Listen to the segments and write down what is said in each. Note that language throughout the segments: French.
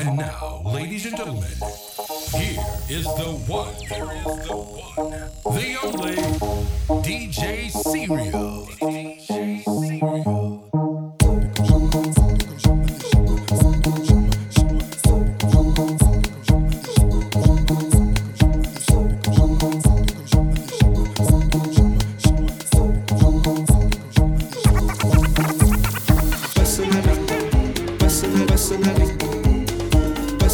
And now, ladies and gentlemen, here is the one, the only DJ Serial.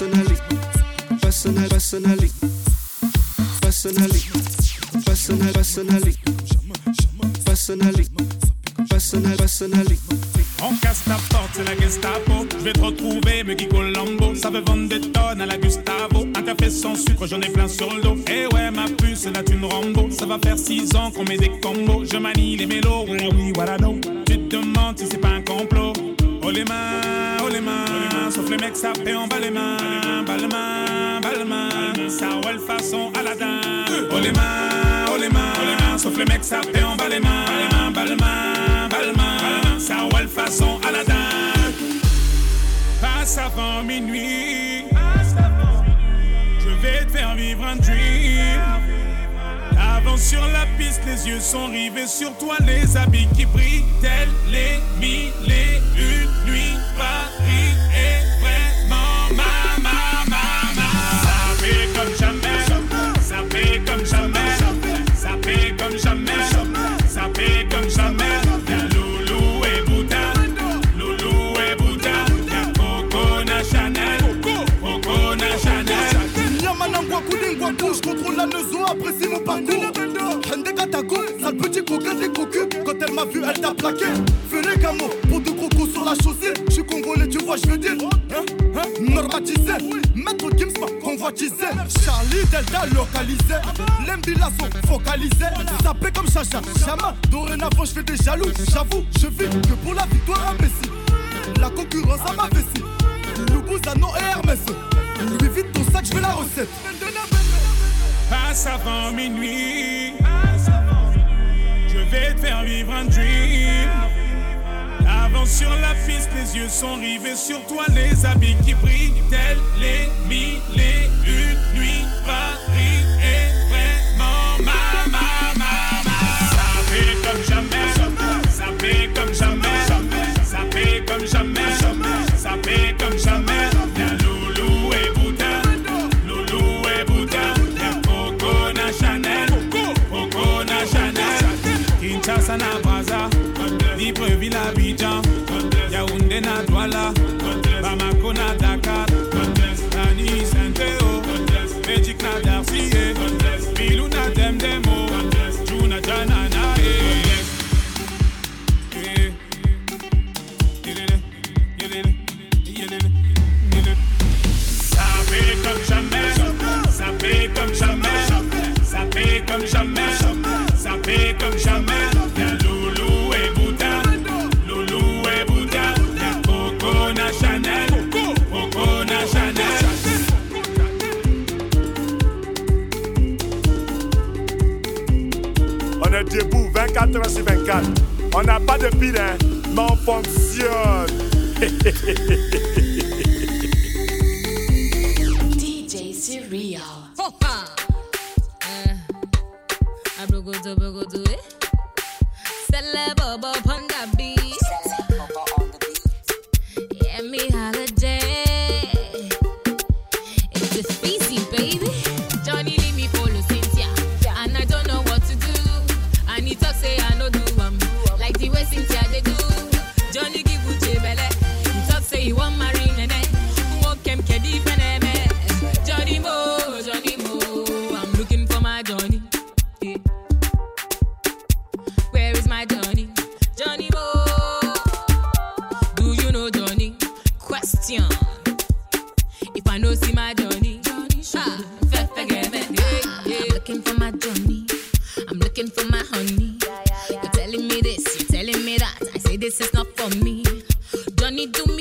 me. On casse ta porte, c'est la Gestapo. Je vais te retrouver, me Guy Colombo. Ça veut vendre des tonnes à la Gustavo. Un café sans sucre, j'en ai plein sur le dos. Eh ouais, ma puce, là une Rambo. Ça va faire 6 ans qu'on met des combos. Je manie les mélos, voilà oui, voilà non. Tu te demandes si c'est pas un complot. Oh les mains, les mains. Sauf les mecs, fait en bas les mains. Bas les mains, bas les mains. Façon Aladdin. Oh les mains, oh les mains. Sauf les mecs, fait en bas les mains. Bas les mains, bas les mains. Ça roule façon Aladdin. Passe avant minuit. Je vais te faire vivre un dream. Sur la piste, les yeux sont rivés sur toi, les habits qui brillent, tels les mille et une nuits. Paris est vraiment ma, ma, ma, ma. Ça fait comme jamais, ça fait comme jamais, ça fait comme jamais, ça fait comme jamais. Y'a Loulou et Bouddha, plaqué. Fais les gamos pour deux crocos sur la chaussée. Je suis congolais, tu vois, je veux dire. Hein, hein, normatisé. Maître Gims convoitisé. Charlie Delta localisé. L'embilasso focalisé. Sapé comme Chacha, Chama. Dorénavant, je fais des jaloux. J'avoue, je vis que pour la victoire imbécile. La concurrence à ma vessie. Loubouzano et Hermès. Lui vite ton sac, je veux la recette. Passe avant minuit. Vivre un dream. Avance sur la piste, les yeux sont rivés sur toi, les habits qui brillent, tels les mille et une nuits. Paris est vraiment ma, ma, ma. Ça fait comme jamais, ça fait comme jamais, ça fait comme jamais, ça fait comme jamais. Na Brazza, Libreville Abidjan, Yaoundé na Douala, Bamako na Dakar, Nani Saint-Théo, Magic na Darcy, Bilou na Demdemo, Juna Jana na eh. Ça fait comme jamais, ça fait comme jamais, ça fait comme jamais, debout 24 heures sur 24. On n'a pas de pile, hein, mais on fonctionne. Don't need to.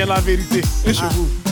est la vérité. Et chez vous.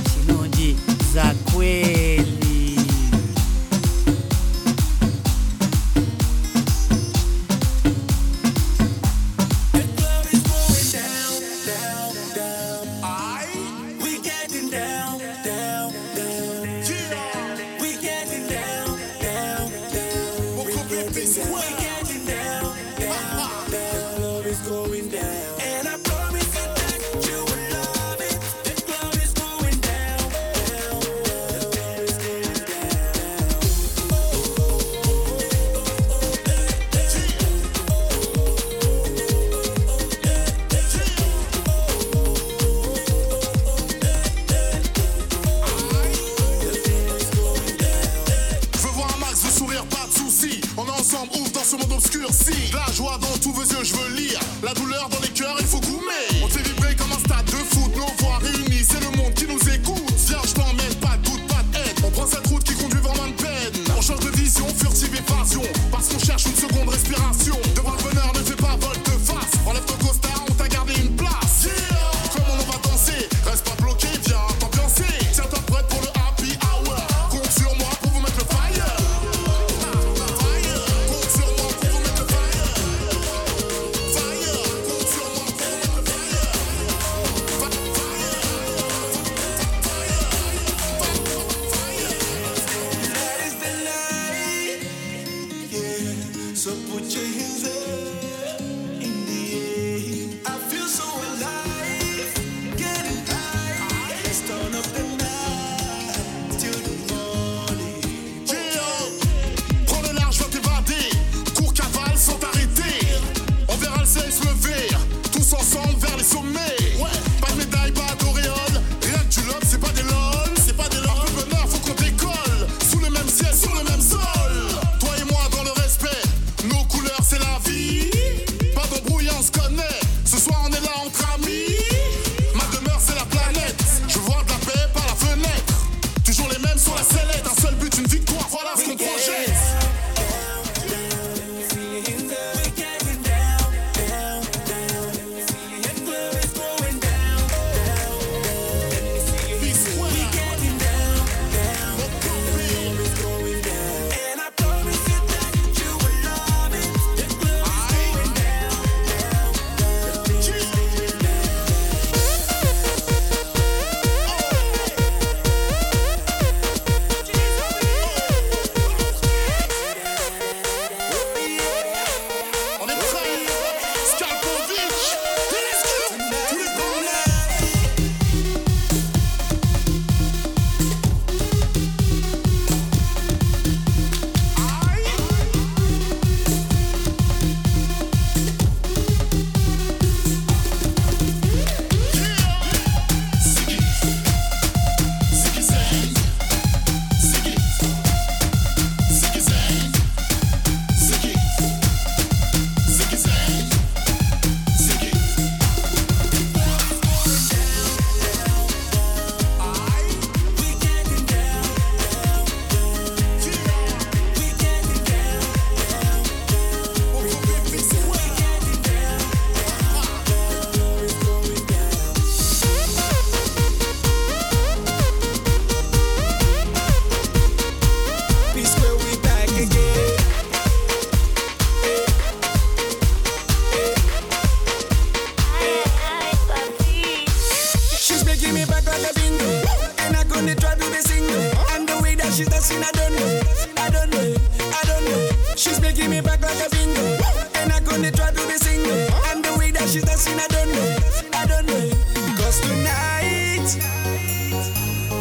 she's dancing, I don't know, I don't know. Cause tonight,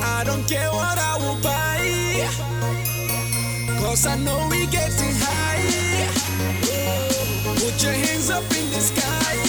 I don't care what I will buy. Cause I know we're getting high. Put your hands up in the sky.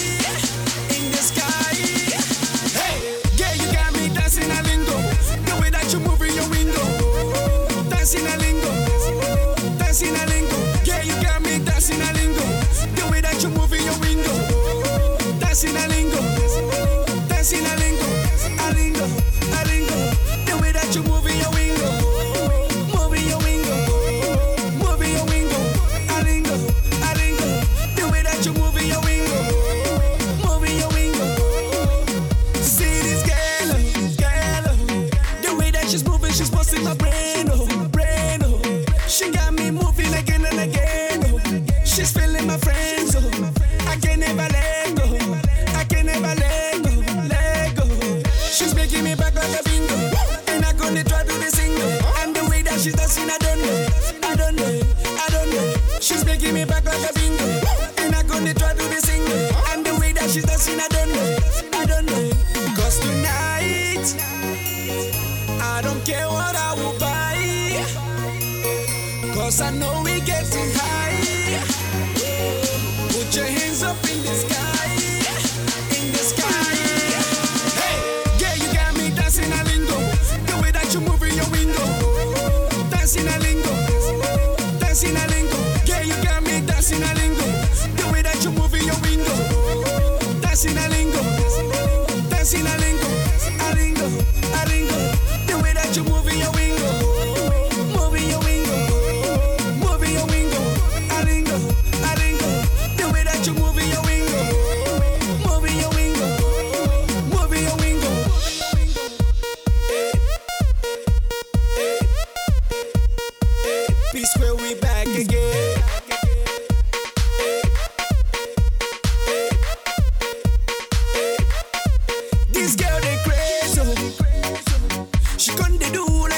I don't know, I don't know. She's making me back like a bingo. And I'm gonna try to be single. And the way that she's dancing, I don't know, I don't know. Cause tonight, I don't care what I will buy. Cause I know we getting high. Put your hands up in the sky.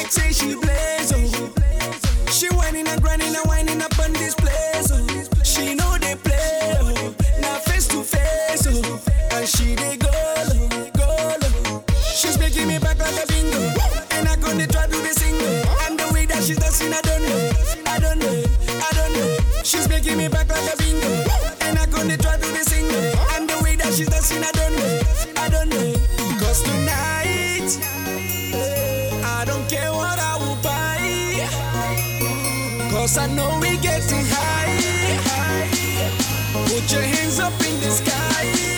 最喜欢。Cause I know we're getting high. Put your hands up in the sky.